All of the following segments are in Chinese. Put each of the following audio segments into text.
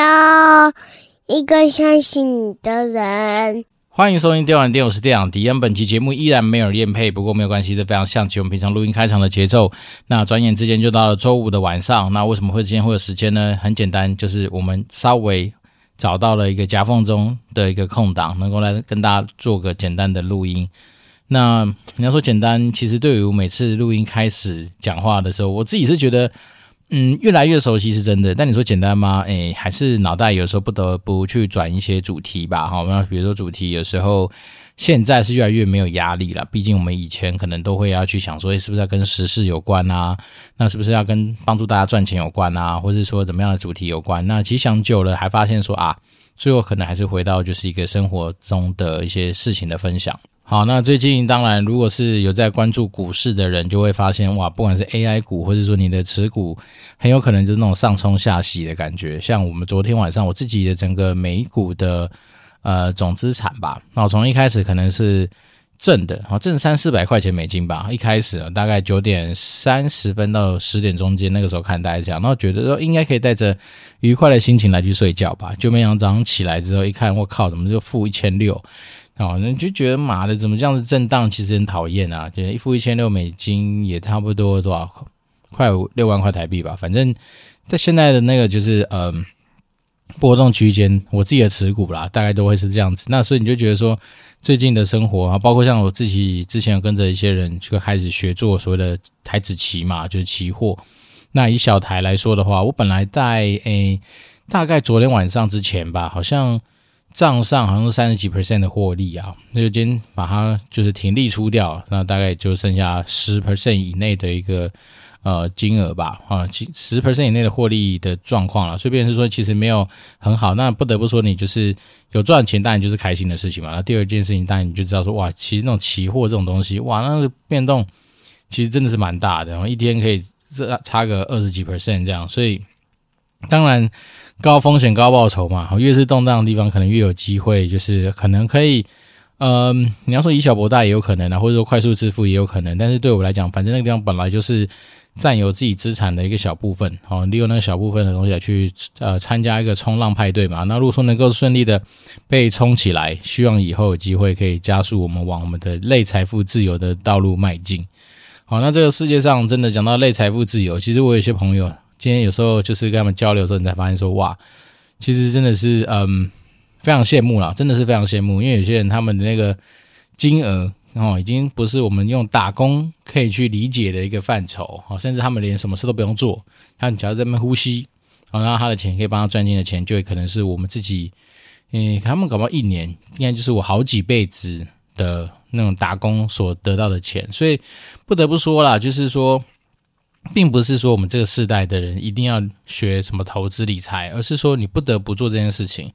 要一个相信你的人。欢迎收听《电玩店》，我是电养迪恩。本期节目依然没有业配，不过没有关系，这非常像起我们平常录音开场的节奏。那转眼之间就到了周五的晚上。那为什么会今天会有时间呢？很简单，就是我们稍微找到了一个夹缝中的一个空档，能够来跟大家做个简单的录音。那你要说简单，其实对于我每次录音开始讲话的时候，我自己是觉得。嗯，越来越熟悉是真的，但你说简单吗？诶，还是脑袋有时候不得不去转一些主题吧。好，那比如说主题，有时候现在是越来越没有压力了。毕竟我们以前可能都会要去想说，诶，是不是要跟时事有关啊？那是不是要跟帮助大家赚钱有关啊？或者说怎么样的主题有关？那其实想久了，还发现说啊，最后可能还是回到就是一个生活中的一些事情的分享。好，那最近当然，如果是有在关注股市的人，就会发现哇，不管是 AI 股，或者说你的持股，很有可能就是那种上冲下洗的感觉。像我们昨天晚上，我自己的整个美股的呃总资产吧，那我从一开始可能是正的，好正三四百块钱美金吧，一开始大概九点三十分到十点中间那个时候看大家讲，然后觉得说应该可以带着愉快的心情来去睡觉吧，就没想到早上起来之后一看，我靠，怎么就负一千六？哦，那就觉得妈的，怎么这样子震荡？其实很讨厌啊！就一付一千六美金，也差不多多少，快五六万块台币吧。反正，在现在的那个就是嗯、波动区间，我自己的持股啦，大概都会是这样子。那所以你就觉得说，最近的生活啊，包括像我自己之前有跟着一些人就开始学做所谓的台子期嘛，就是期货。那以小台来说的话，我本来在诶、大概昨天晚上之前吧，好像。账上好像是三十几 percent 的获利啊，那就今天把它就是停利出掉，那大概就剩下十 percent 以内的一个呃金额吧，啊，十 percent 以内的获利的状况了。所以变成是说其实没有很好，那不得不说你就是有赚钱，当然就是开心的事情嘛。那第二件事情，当然你就知道说哇，其实那种期货这种东西，哇，那个变动其实真的是蛮大的，然后一天可以这差个二十几 percent 这样，所以当然。高风险高报酬嘛，越是动荡的地方，可能越有机会，就是可能可以，嗯、你要说以小博大也有可能啊，或者说快速致富也有可能。但是对我来讲，反正那个地方本来就是占有自己资产的一个小部分，好，利用那个小部分的东西来去呃参加一个冲浪派对嘛。那如果说能够顺利的被冲起来，希望以后有机会可以加速我们往我们的类财富自由的道路迈进。好，那这个世界上真的讲到类财富自由，其实我有些朋友。今天有时候就是跟他们交流的时候，你才发现说哇，其实真的是嗯非常羡慕啦，真的是非常羡慕，因为有些人他们的那个金额哦，已经不是我们用打工可以去理解的一个范畴哦，甚至他们连什么事都不用做，他只要在那边呼吸，然后他的钱可以帮他赚进的钱，就会可能是我们自己，嗯，他们搞不好一年应该就是我好几辈子的那种打工所得到的钱，所以不得不说啦，就是说。并不是说我们这个世代的人一定要学什么投资理财，而是说你不得不做这件事情。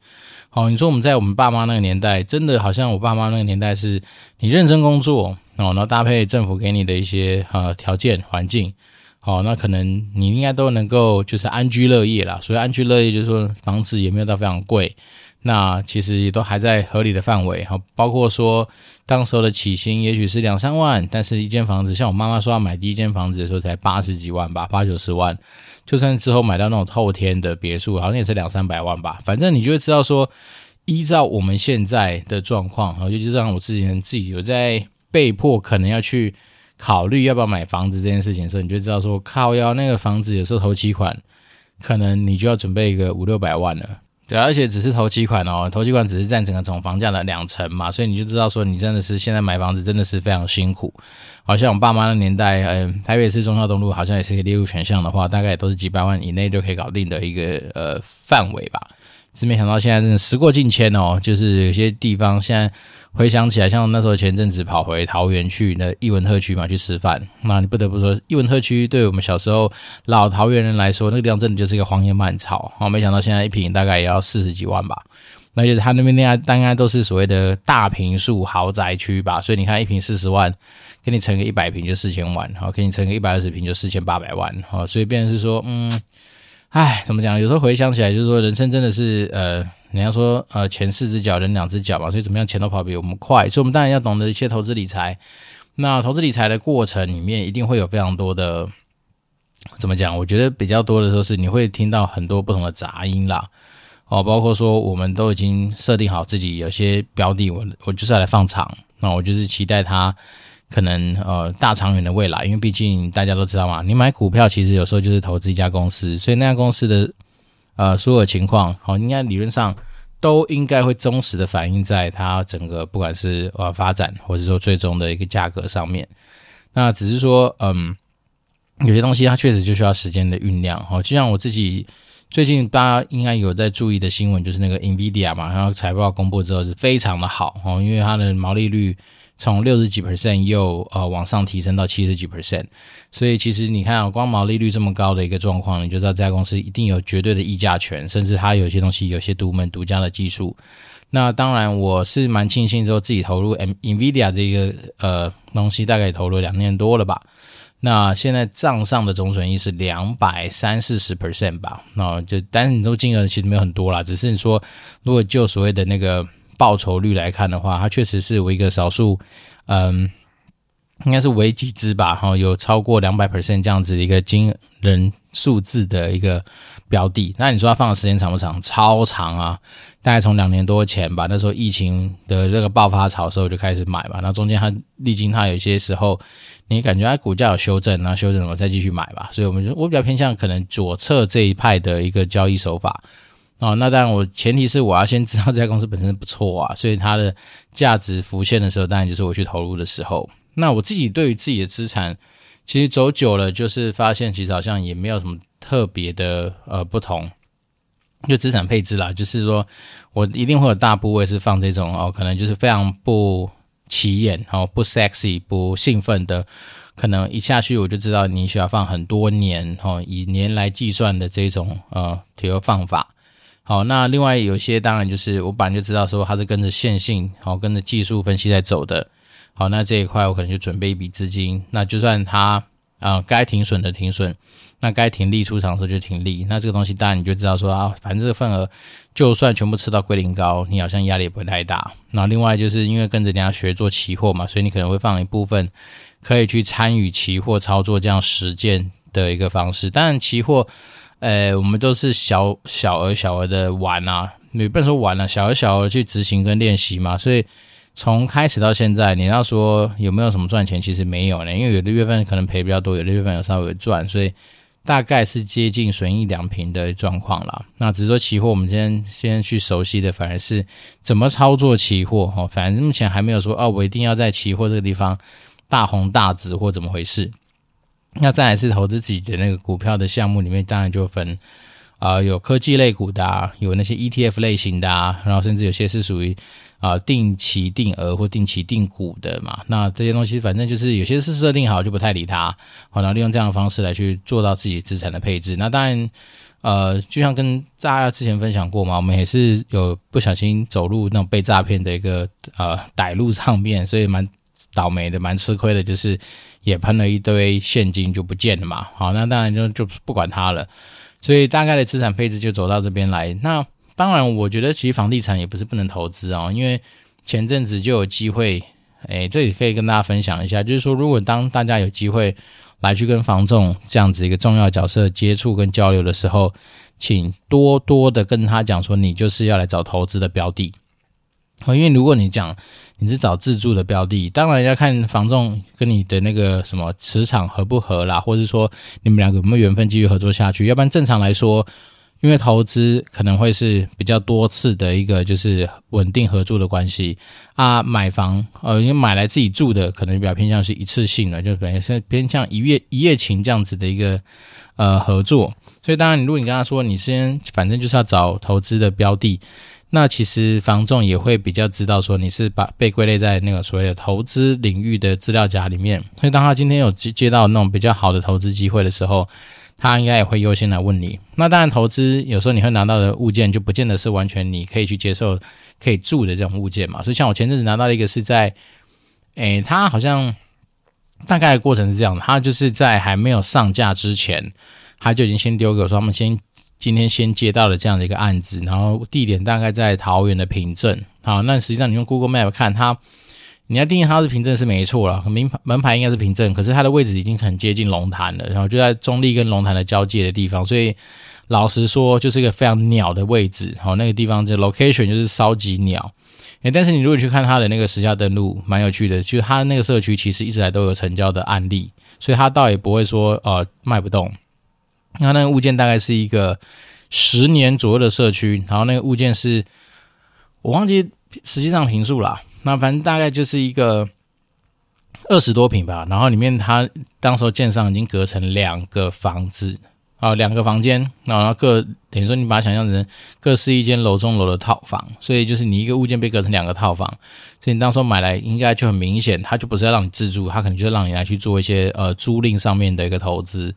好，你说我们在我们爸妈那个年代，真的好像我爸妈那个年代是，你认真工作哦，然后搭配政府给你的一些呃条件环境，好，那可能你应该都能够就是安居乐业啦。所以安居乐业就是说房子也没有到非常贵。那其实也都还在合理的范围，哈，包括说当时候的起薪也许是两三万，但是一间房子，像我妈妈说要买第一间房子的时候才八十几万吧，八九十万，就算之后买到那种透天的别墅，好像也是两三百万吧。反正你就会知道说，依照我们现在的状况，然后就就让我自己自己有在被迫可能要去考虑要不要买房子这件事情的时候，你就知道说，靠腰那个房子有时候头期款，可能你就要准备一个五六百万了。对，而且只是头期款哦，头期款只是占整个总房价的两成嘛，所以你就知道说，你真的是现在买房子真的是非常辛苦。好像我爸妈的年代，嗯，台北市中孝东路好像也是可以列入选项的话，大概也都是几百万以内就可以搞定的一个呃范围吧。是没想到现在真的时过境迁哦，就是有些地方现在。回想起来，像那时候前阵子跑回桃园去那艺文特区嘛，去吃饭。那你不得不说，艺文特区对我们小时候老桃园人来说，那个地方真的就是一个荒野蔓草。哦，没想到现在一坪大概也要四十几万吧。那就是他那边那大概都是所谓的大坪墅豪宅区吧。所以你看一坪四十万，给你乘个一百坪就四千万，好，给你乘个一百二十坪就四千八百万。好，所以变成是说，嗯，唉，怎么讲？有时候回想起来，就是说人生真的是呃。人家说，呃，前四只脚，人两只脚嘛，所以怎么样，钱都跑比我们快，所以我们当然要懂得一些投资理财。那投资理财的过程里面，一定会有非常多的怎么讲？我觉得比较多的时候是你会听到很多不同的杂音啦，哦，包括说我们都已经设定好自己有些标的，我我就是要来放长，那我就是期待它可能呃大长远的未来，因为毕竟大家都知道嘛，你买股票其实有时候就是投资一家公司，所以那家公司的呃所有情况，好，应该理论上都应该会忠实的反映在它整个不管是呃发展，或者说最终的一个价格上面，那只是说嗯。有些东西它确实就需要时间的酝酿，哦，就像我自己最近大家应该有在注意的新闻，就是那个 NVIDIA 嘛，然后财报公布之后是非常的好，哦，因为它的毛利率从六十几 percent 又呃往上提升到七十几 percent，所以其实你看啊，光毛利率这么高的一个状况，你就知道这家公司一定有绝对的议价权，甚至它有些东西有些独门独家的技术。那当然我是蛮庆幸之后自己投入 M NVIDIA 这个呃东西，大概也投入两年多了吧。那现在账上的总损益是两百三四十 percent 吧，那就但是你说金额其实没有很多啦，只是你说如果就所谓的那个报酬率来看的话，它确实是我一个少数，嗯，应该是唯几只吧，哈，有超过两百 percent 这样子的一个惊人数字的一个标的。那你说它放的时间长不长？超长啊，大概从两年多前吧，那时候疫情的那个爆发潮时候就开始买吧，那中间它历经它有些时候。你感觉它股价有修正，然后修正了再继续买吧。所以我们就我比较偏向可能左侧这一派的一个交易手法哦。那当然，我前提是我要先知道这家公司本身不错啊，所以它的价值浮现的时候，当然就是我去投入的时候。那我自己对于自己的资产，其实走久了，就是发现其实好像也没有什么特别的呃不同，就资产配置啦，就是说我一定会有大部位是放这种哦，可能就是非常不。起眼哦，不 sexy 不兴奋的，可能一下去我就知道你需要放很多年哦，以年来计算的这种呃铁油放法。好，那另外有些当然就是我本来就知道说它是跟着线性，好跟着技术分析在走的。好，那这一块我可能就准备一笔资金，那就算它啊该停损的停损。那该停利出场的时候就停利，那这个东西当然你就知道说啊，反正这个份额就算全部吃到归零高，你好像压力也不会太大。那另外就是因为跟着人家学做期货嘛，所以你可能会放一部分可以去参与期货操作这样实践的一个方式。当然期货，呃，我们都是小小额小额的玩啊，你不能说玩了，小额小额去执行跟练习嘛，所以。从开始到现在，你要说有没有什么赚钱，其实没有呢，因为有的月份可能赔比较多，有的月份有稍微赚，所以大概是接近损益两平的状况啦。那只是说期货，我们今天先去熟悉的，反而是怎么操作期货哦。反正目前还没有说哦，我一定要在期货这个地方大红大紫或怎么回事。那再来是投资自己的那个股票的项目里面，当然就分啊、有科技类股的啊，有那些 ETF 类型的啊，然后甚至有些是属于。啊，定期定额或定期定股的嘛，那这些东西反正就是有些是设定好就不太理它，好，然后利用这样的方式来去做到自己资产的配置。那当然，呃，就像跟大家之前分享过嘛，我们也是有不小心走入那种被诈骗的一个呃歹路上面，所以蛮倒霉的，蛮吃亏的，就是也喷了一堆现金就不见了嘛。好，那当然就就不管它了，所以大概的资产配置就走到这边来。那当然，我觉得其实房地产也不是不能投资啊，因为前阵子就有机会，诶，这里可以跟大家分享一下，就是说，如果当大家有机会来去跟房仲这样子一个重要角色接触跟交流的时候，请多多的跟他讲说，你就是要来找投资的标的，哦因为如果你讲你是找自住的标的，当然要看房仲跟你的那个什么磁场合不合啦，或者说你们两个有没有缘分继续合作下去，要不然正常来说。因为投资可能会是比较多次的一个就是稳定合作的关系啊，买房呃，因为买来自己住的可能比较偏向是一次性的，就等于是偏向一夜一夜情这样子的一个呃合作。所以当然，如果你跟他说你先反正就是要找投资的标的，那其实房仲也会比较知道说你是把被归类在那个所谓的投资领域的资料夹里面。所以当他今天有接接到那种比较好的投资机会的时候。他应该也会优先来问你。那当然，投资有时候你会拿到的物件，就不见得是完全你可以去接受、可以住的这种物件嘛。所以，像我前阵子拿到一个是在，诶，他好像大概过程是这样的：他就是在还没有上架之前，他就已经先丢给我说，他们先今天先接到了这样的一个案子，然后地点大概在桃园的平镇。好，那实际上你用 Google Map 看，它你要定义它是平镇是没错啦，名牌门牌应该是平镇，可是它的位置已经很接近龙潭了，然后就在中坜跟龙潭的交界的地方，所以老实说，就是一个非常鸟的位置。好，那个地方就 location 就是超级鸟。诶，但是你如果去看它的那个实价登录，蛮有趣的，就是它那个社区其实一直来都有成交的案例，所以它倒也不会说呃卖不动。那那个物件大概是一个十年左右的社区，然后那个物件是我忘记实际上坪数啦。那反正大概就是一个二十多坪吧，然后里面它当时候建商已经隔成两个房子啊，两个房间，然后各等于说你把它想象成各是一间楼中楼的套房，所以就是你一个物件被隔成两个套房，所以你当时候买来应该就很明显，它就不是要让你自住，它可能就是让你来去做一些呃租赁上面的一个投资。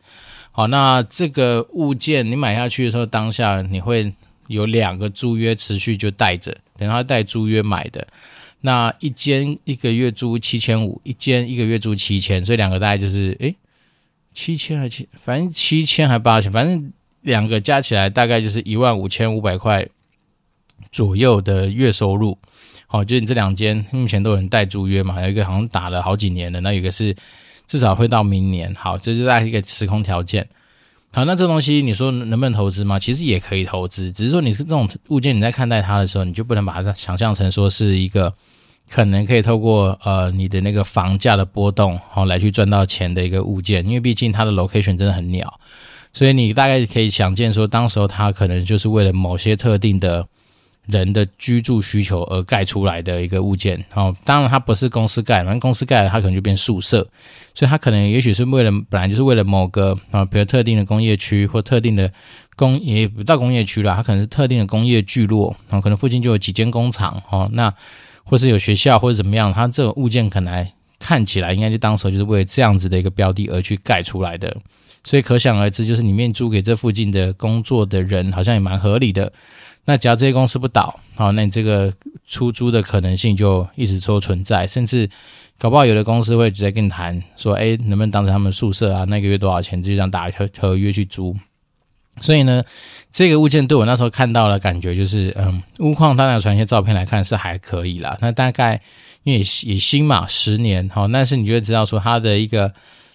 好，那这个物件你买下去的时候，当下你会有两个租约持续就带着，等他带租约买的。那一间一个月租七千五，一间一个月租七千，所以两个大概就是诶七千还七，反正七千还八千，反正两个加起来大概就是一万五千五百块左右的月收入。好，就你这两间目前都有人带租约嘛，有一个好像打了好几年的，那有一个是至少会到明年。好，这就是一个时空条件。好，那这东西你说能不能投资吗？其实也可以投资，只是说你是这种物件，你在看待它的时候，你就不能把它想象成说是一个可能可以透过呃你的那个房价的波动，好来去赚到钱的一个物件，因为毕竟它的 location 真的很鸟，所以你大概可以想见说，当时候它可能就是为了某些特定的。人的居住需求而盖出来的一个物件，哦，当然它不是公司盖，反正公司盖了它可能就变宿舍，所以它可能也许是为了本来就是为了某个啊，比如特定的工业区或特定的工也不到工业区了，它可能是特定的工业聚落，啊，可能附近就有几间工厂，哦，那或是有学校或者怎么样，它这个物件可能看起来应该就当时就是为了这样子的一个标的而去盖出来的，所以可想而知，就是里面租给这附近的工作的人好像也蛮合理的。那只要这些公司不倒，好，那你这个出租的可能性就一直说存在，甚至搞不好有的公司会直接跟你谈说，哎，能不能当成他们宿舍啊？那个月多少钱？就这样打合合约去租。所以呢，这个物件对我那时候看到的感觉就是，嗯，屋况当然传一些照片来看是还可以啦。那大概因为也新嘛，十年，好，但是你就会知道说它的一个。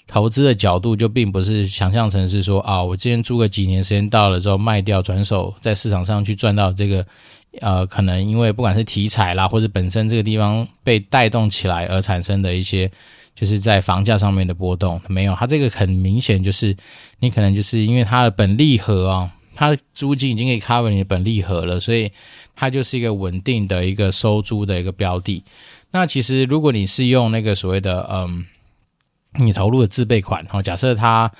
投资的角度就并不是想象成是说啊，我今天租个几年时间到了之后卖掉转手，在市场上去赚到这个，呃，可能因为不管是题材啦，或者本身这个地方被带动起来而产生的一些，就是在房价上面的波动，没有，它这个很明显就是你可能就是因为它的本利和啊，它的租金已经可以 cover 你的本利和了，所以它就是一个稳定的一个收租的一个标的。那其实如果你是用那个所谓的嗯。你投入的自备款，哦，假设他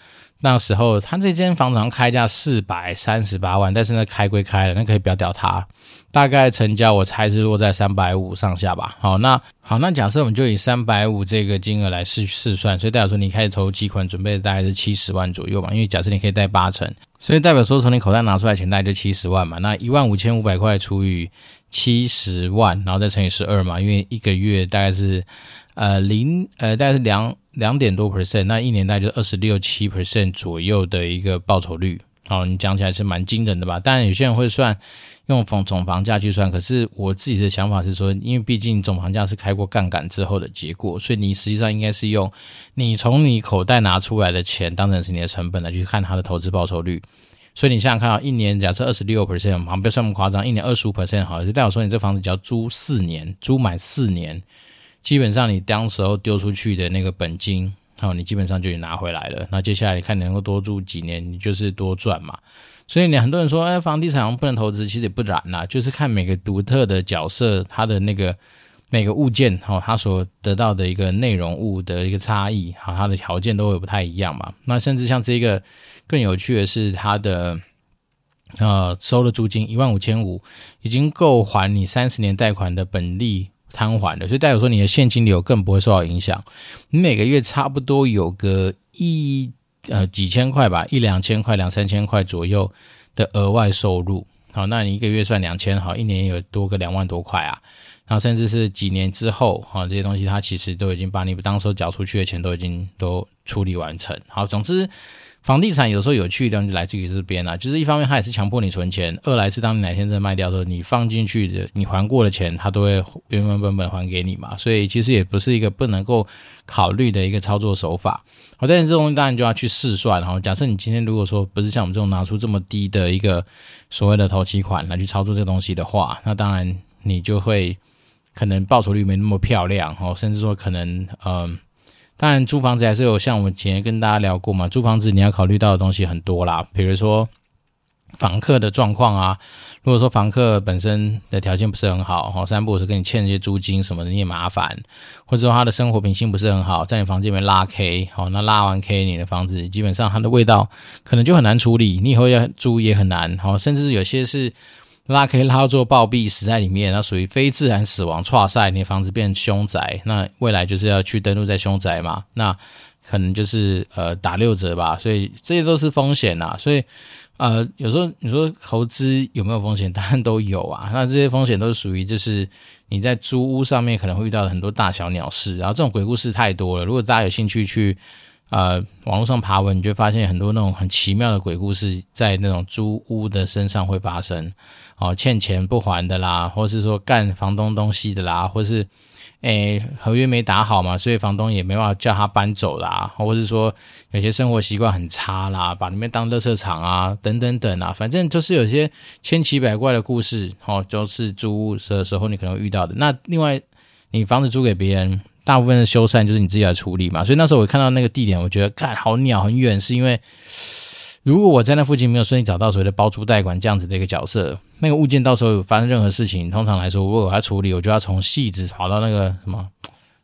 那时候他这间房子上开价四百三十八万，但是呢开归开了，那可以不要屌他，大概成交我猜是落在三百五上下吧。好，那好，那假设我们就以三百五这个金额来试试算，所以代表说你开始投几款准备大概是七十万左右嘛，因为假设你可以贷八成，所以代表说从你口袋拿出来钱大概就七十万嘛，那一万五千五百块除以七十万，然后再乘以十二嘛，因为一个月大概是呃零呃大概是两。两点多 percent，那一年大概就二十六七 percent 左右的一个报酬率。好，你讲起来是蛮惊人的吧？当然，有些人会算用房总房价去算，可是我自己的想法是说，因为毕竟总房价是开过杠杆之后的结果，所以你实际上应该是用你从你口袋拿出来的钱当成是你的成本来去看它的投资报酬率。所以你想想看啊，一年假设二十六 percent，好不要算那么夸张，一年二十五 percent 好，就代表说你这房子只要租四年，租满四年。基本上你当时候丢出去的那个本金，好，你基本上就拿回来了。那接下来你看能够多住几年，你就是多赚嘛。所以你很多人说，哎，房地产不能投资，其实也不然啦，就是看每个独特的角色，它的那个每个物件，哈，它所得到的一个内容物的一个差异，哈，它的条件都会不太一样嘛。那甚至像这个更有趣的是，它的呃收的租金一万五千五，已经够还你三十年贷款的本利。摊还的，所以代表说你的现金流更不会受到影响。你每个月差不多有个一呃几千块吧，一两千块、两三千块左右的额外收入。好，那你一个月算两千，好，一年有多个两万多块啊。然后甚至是几年之后，哈，这些东西它其实都已经把你当时缴出去的钱都已经都处理完成。好，总之房地产有时候有趣的就来自于这边啊，就是一方面它也是强迫你存钱，二来是当你哪天真卖掉的时候，你放进去的你还过的钱，它都会原原本本还给你嘛，所以其实也不是一个不能够考虑的一个操作手法。好，但是这东西当然就要去试算，然后假设你今天如果说不是像我们这种拿出这么低的一个所谓的头期款来去操作这个东西的话，那当然你就会可能报酬率没那么漂亮哦，甚至说可能嗯。当然，租房子还是有像我们前面跟大家聊过嘛，租房子你要考虑到的东西很多啦，比如说房客的状况啊。如果说房客本身的条件不是很好，哦，三不五时跟你欠一些租金什么的，你也麻烦；或者说他的生活品性不是很好，在你房间里面拉 K，好，那拉完 K，你的房子基本上它的味道可能就很难处理，你以后要租也很难，好，甚至有些是。拉可以拉到做暴毙死在里面，那属于非自然死亡。剉赛，你的房子变凶宅，那未来就是要去登录在凶宅嘛？那可能就是呃打六折吧。所以这些都是风险呐。所以呃有时候你说投资有没有风险？当然都有啊。那这些风险都是属于就是你在租屋上面可能会遇到很多大小鸟事，然后这种鬼故事太多了。如果大家有兴趣去。呃，网络上爬文，你就发现很多那种很奇妙的鬼故事，在那种租屋的身上会发生。哦，欠钱不还的啦，或是说干房东东西的啦，或是诶合约没打好嘛，所以房东也没办法叫他搬走啦，或者是说有些生活习惯很差啦，把里面当垃圾场啊，等等等啊，反正就是有些千奇百怪的故事。哦，就是租屋的时候你可能会遇到的。那另外，你房子租给别人。大部分的修缮就是你自己来处理嘛，所以那时候我看到那个地点，我觉得看好鸟很远，是因为如果我在那附近没有顺利找到所谓的包租代管这样子的一个角色，那个物件到时候有发生任何事情，通常来说，如果我要处理，我就要从汐止跑到那个什么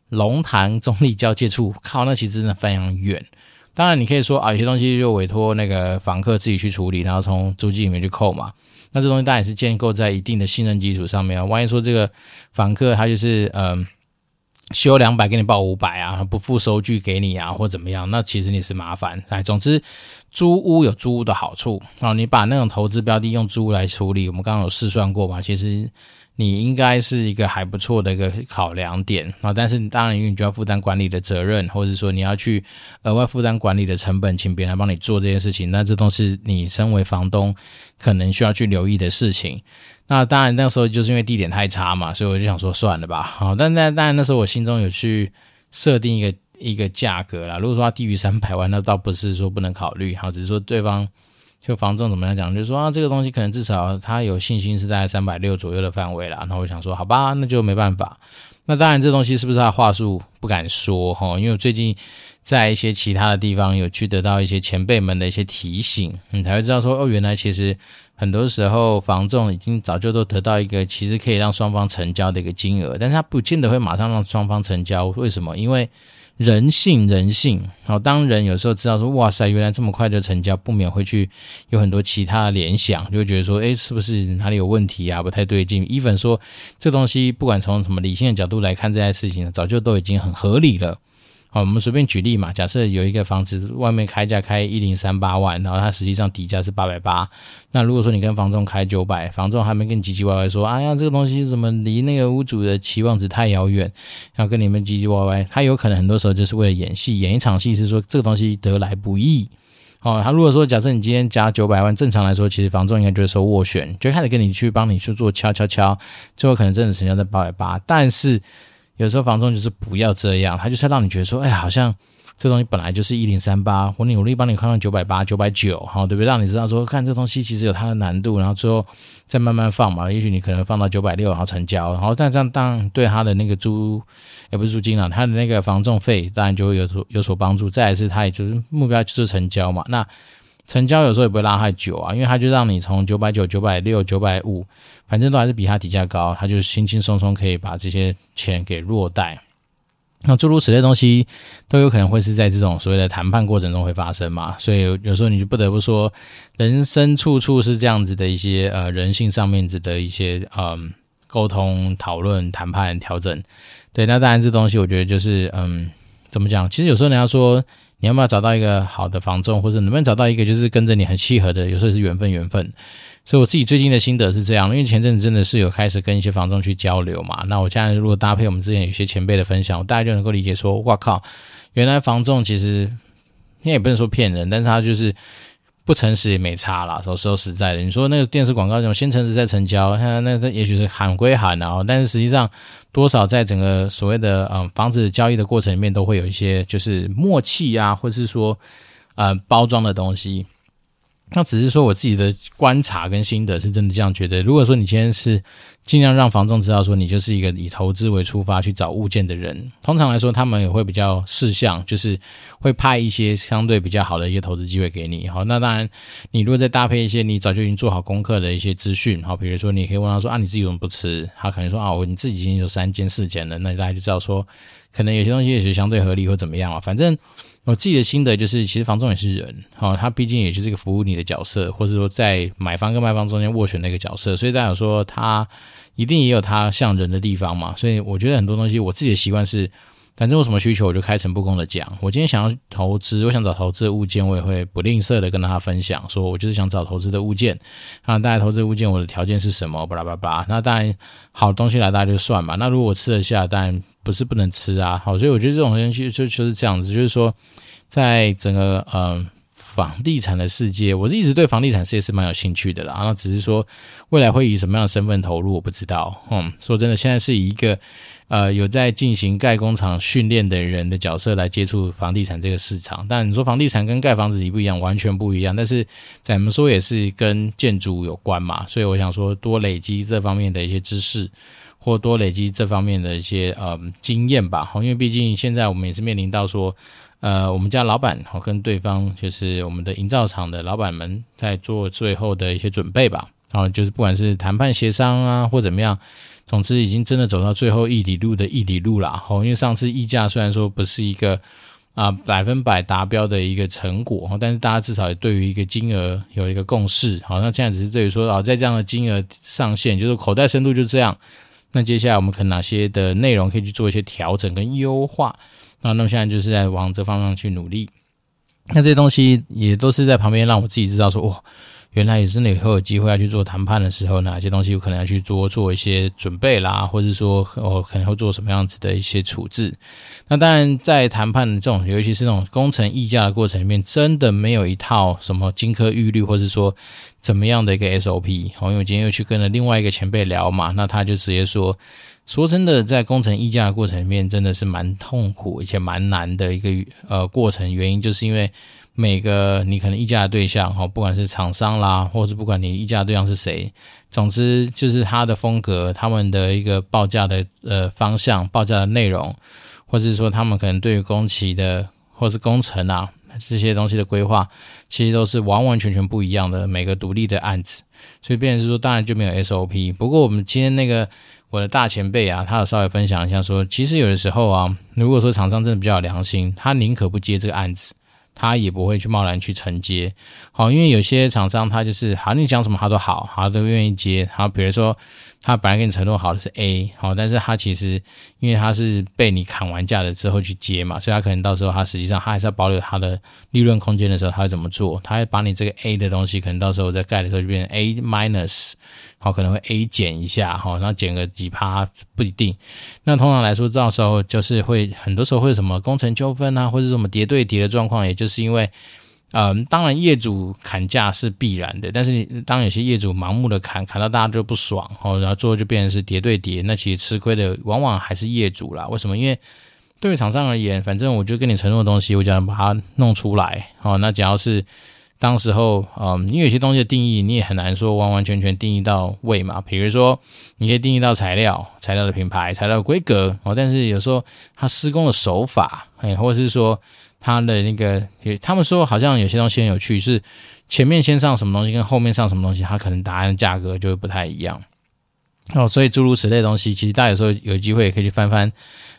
龙潭中立交界处，靠，那其实真的非常远。当然，你可以说啊，有些东西就委托那个房客自己去处理，然后从租金里面去扣嘛。那这东西当然也是建构在一定的信任基础上面啊。万一说这个房客他就是嗯。修两百给你报五百啊，不付收据给你啊，或怎么样？那其实你是麻烦。哎，总之，租屋有租屋的好处啊。你把那种投资标的用租屋来处理，我们刚刚有试算过嘛？其实你应该是一个还不错的一个考量点啊。但是你当然，因为你就要负担管理的责任，或者说你要去额外负担管理的成本，请别人来帮你做这件事情，那这都是你身为房东可能需要去留意的事情。那当然，那时候就是因为地点太差嘛，所以我就想说算了吧。好，但那当然那时候我心中有去设定一个一个价格啦。如果说它低于三百万，那倒不是说不能考虑，好，只是说对方就房仲怎么样讲，就是说啊，这个东西可能至少他有信心是在三百六左右的范围啦。然后我想说，好吧，那就没办法。那当然，这东西是不是他话术不敢说哈？因为我最近在一些其他的地方有去得到一些前辈们的一些提醒，你才会知道说哦，原来其实。很多时候，房仲已经早就都得到一个其实可以让双方成交的一个金额，但是他不见得会马上让双方成交。为什么？因为人性，人性。好，当人有时候知道说，哇塞，原来这么快就成交，不免会去有很多其他的联想，就会觉得说，诶，是不是哪里有问题啊？不太对劲。even 说这东西，不管从什么理性的角度来看这件事情，早就都已经很合理了。好，我们随便举例嘛。假设有一个房子外面开价开一零三八万，然后它实际上底价是八百八。那如果说你跟房仲开九百，房仲还没跟你唧唧歪歪说，哎呀，这个东西怎么离那个屋主的期望值太遥远，然后跟你们唧唧歪歪，他有可能很多时候就是为了演戏，演一场戏，是说这个东西得来不易。哦，他如果说假设你今天加九百万，正常来说，其实房仲应该就是收斡旋，就开始跟你去帮你去做敲敲敲，最后可能真的成交在八百八，但是。有时候房仲就是不要这样，他就是让你觉得说，哎，好像这东西本来就是一零三八，我努力帮你看到九百八、九百九，好，对不对？让你知道说，看这东西其实有它的难度，然后最后再慢慢放嘛。也许你可能放到九百六，然后成交，然后但这样当然对他的那个租，也不是租金啊，他的那个房仲费当然就会有所有所帮助。再来是，他也就是目标就是成交嘛。那成交有时候也不会拉太久啊，因为他就让你从九百九、九百六、九百五。反正都还是比他底价高，他就轻轻松松可以把这些钱给落袋。那诸如此类东西都有可能会是在这种所谓的谈判过程中会发生嘛，所以有时候你就不得不说，人生处处是这样子的一些呃人性上面子的一些嗯沟通、讨论、谈判、调整。对，那当然这东西我觉得就是嗯怎么讲？其实有时候人家说你要不要找到一个好的房仲，或者能不能找到一个就是跟着你很契合的，有时候是缘分，缘分。所以我自己最近的心得是这样，因为前阵子真的是有开始跟一些房仲去交流嘛，那我现在如果搭配我们之前有些前辈的分享，我大概就能够理解说，哇靠，原来房仲其实你也不能说骗人，但是他就是不诚实也没差啦。说说实在的，你说那个电视广告这种先诚实再成交，那那那也许是喊归喊啊，但是实际上多少在整个所谓的嗯房子交易的过程里面，都会有一些就是默契啊，或是说呃包装的东西。那只是说我自己的观察跟心得是真的这样觉得。如果说你今天是尽量让房仲知道说你就是一个以投资为出发去找物件的人，通常来说他们也会比较事项，就是会派一些相对比较好的一些投资机会给你。好，那当然你如果再搭配一些你早就已经做好功课的一些资讯，好，比如说你可以问他说啊，你自己怎么不吃？他可能说啊，我你自己已经有三间四间了，那大家就知道说可能有些东西也是相对合理或怎么样嘛，反正。我自己的心得就是，其实房仲也是人，好，他毕竟也是这个服务你的角色，或者说在买方跟卖方中间斡旋的一个角色，所以大家说他一定也有他像人的地方嘛。所以我觉得很多东西，我自己的习惯是，反正有什么需求我就开诚布公的讲。我今天想要投资，我想找投资的物件，我也会不吝啬的跟大家分享，说我就是想找投资的物件啊，大家投资物件我的条件是什么，巴拉巴拉。那当然好东西来大家就算嘛。那如果吃得下，当然。不是不能吃啊，好，所以我觉得这种东西就就是这样子，就是说，在整个呃房地产的世界，我是一直对房地产事业是蛮有兴趣的啦。然后只是说未来会以什么样的身份投入，我不知道。嗯，说真的，现在是以一个呃有在进行盖工厂训练的人的角色来接触房地产这个市场。但你说房地产跟盖房子一不一样？完全不一样。但是咱们说也是跟建筑有关嘛，所以我想说多累积这方面的一些知识。或多累积这方面的一些呃经验吧，因为毕竟现在我们也是面临到说，呃，我们家老板好跟对方就是我们的营造厂的老板们在做最后的一些准备吧，然后就是不管是谈判协商啊或怎么样，总之已经真的走到最后一里路的一里路了。好，因为上次议价虽然说不是一个啊百分百达标的一个成果，但是大家至少也对于一个金额有一个共识。好，那现在只是对于说啊，在这样的金额上限，就是口袋深度就这样。那接下来我们可能哪些的内容可以去做一些调整跟优化？那那么现在就是在往这方向去努力。那这些东西也都是在旁边让我自己知道说，哇，原来也真的以后有机会要去做谈判的时候，哪些东西有可能要去多做一些准备啦，或者说哦可能会做什么样子的一些处置。那当然，在谈判的这种，尤其是那种工程议价的过程里面，真的没有一套什么金科玉律，或者说。怎么样的一个 SOP？好，因为我今天又去跟了另外一个前辈聊嘛，那他就直接说，说真的，在工程议价的过程里面，真的是蛮痛苦而且蛮难的一个呃过程。原因就是因为每个你可能议价的对象，哈，不管是厂商啦，或者不管你议价对象是谁，总之就是他的风格、他们的一个报价的呃方向、报价的内容，或者是说他们可能对于工期的或是工程啊。这些东西的规划，其实都是完完全全不一样的，每个独立的案子，所以变是说，当然就没有 SOP。不过我们今天那个我的大前辈啊，他有稍微分享一下说，其实有的时候啊，如果说厂商真的比较有良心，他宁可不接这个案子，他也不会去贸然去承接。好，因为有些厂商他就是，好，你讲什么他都好，他都愿意接。好，比如说。他本来跟你承诺好的是 A，好，但是他其实因为他是被你砍完价了之后去接嘛，所以他可能到时候他实际上他还是要保留他的利润空间的时候，他会怎么做？他会把你这个 A 的东西，可能到时候在盖的时候就变成 A minus，好，可能会 A 减一下，好，然后减个几趴不一定。那通常来说，到时候就是会很多时候会有什么工程纠纷啊，或者什么叠对叠的状况，也就是因为。嗯，当然业主砍价是必然的，但是你当有些业主盲目的砍，砍到大家就不爽，哦，然后最后就变成是叠对叠，那其实吃亏的往往还是业主啦。为什么？因为对于厂商而言，反正我就跟你承诺的东西，我想把它弄出来，哦，那只要是当时候，嗯，因为有些东西的定义你也很难说完完全全定义到位嘛。比如说，你可以定义到材料、材料的品牌、材料规格，哦，但是有时候它施工的手法，哎，或者是说。他的那个，他们说好像有些东西很有趣，是前面先上什么东西，跟后面上什么东西，它可能答案价格就会不太一样。哦，所以诸如此类的东西，其实大家有时候有机会也可以去翻翻。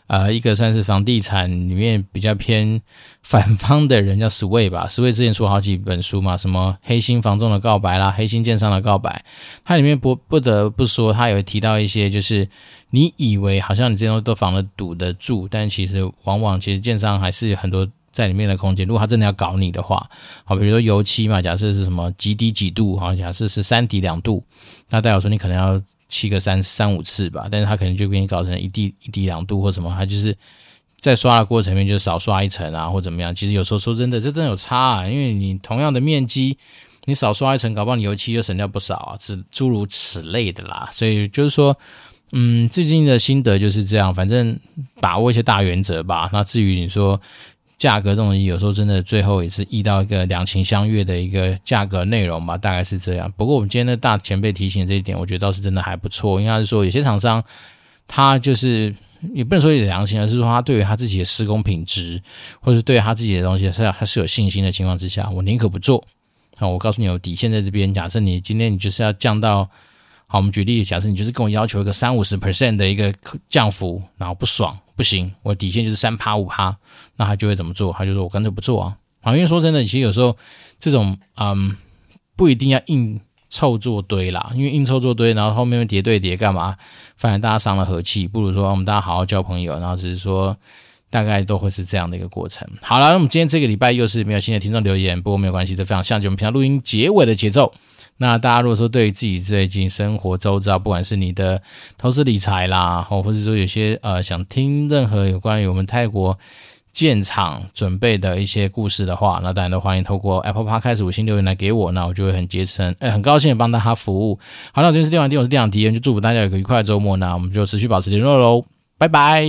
呃，一个算是房地产里面比较偏反方的人叫 Sway 吧，Sway 之前出好几本书嘛，什么黑心房仲的告白啦，黑心建商的告白，它里面不不得不说，他有提到一些，就是你以为好像你这些东西都防得堵得住，但其实往往其实建商还是有很多。在里面的空间，如果他真的要搞你的话，好，比如说油漆嘛，假设是什么几滴几度，好，假设是三滴两度，那代表说你可能要漆个三三五次吧，但是他可能就给你搞成一滴一滴两度或什么，他就是在刷的过程里面就少刷一层啊，或怎么样。其实有时候说真的，这真的有差啊，因为你同样的面积，你少刷一层，搞不好你油漆就省掉不少啊，是诸如此类的啦。所以就是说，嗯，最近的心得就是这样，反正把握一些大原则吧。那至于你说。价格这种东西有时候真的最后也是遇到一个两情相悦的一个价格内容吧，大概是这样。不过我们今天的大前辈提醒这一点，我觉得倒是真的还不错。应该是说有些厂商他就是也不能说有良心，而是说他对于他自己的施工品质，或者是对他自己的东西是他是有信心的情况之下，我宁可不做。好，我告诉你，有底线在这边。假设你今天你就是要降到。好，我们举例，假设你就是跟我要求一个三五十 percent 的一个降幅，然后不爽，不行，我底线就是三趴五趴，那他就会怎么做？他就说我干脆不做啊。好，因为说真的，其实有时候这种嗯，不一定要硬凑做堆啦，因为硬凑做堆，然后后面又叠对叠干嘛？反正大家伤了和气，不如说我们大家好好交朋友，然后只是说大概都会是这样的一个过程。好了，那我们今天这个礼拜又是没有新的听众留言，不过没有关系，这非常像就我们平常录音结尾的节奏。那大家如果说对于自己最近生活周遭，不管是你的投资理财啦，或或者说有些呃想听任何有关于我们泰国建厂准备的一些故事的话，那当然都欢迎透过 Apple Podcast 五星留言来给我，那我就会很竭诚，呃，很高兴的帮大家服务。好，那我今天是电玩店，我是电玩迪恩，就祝福大家有个愉快的周末，那我们就持续保持联络喽，拜拜。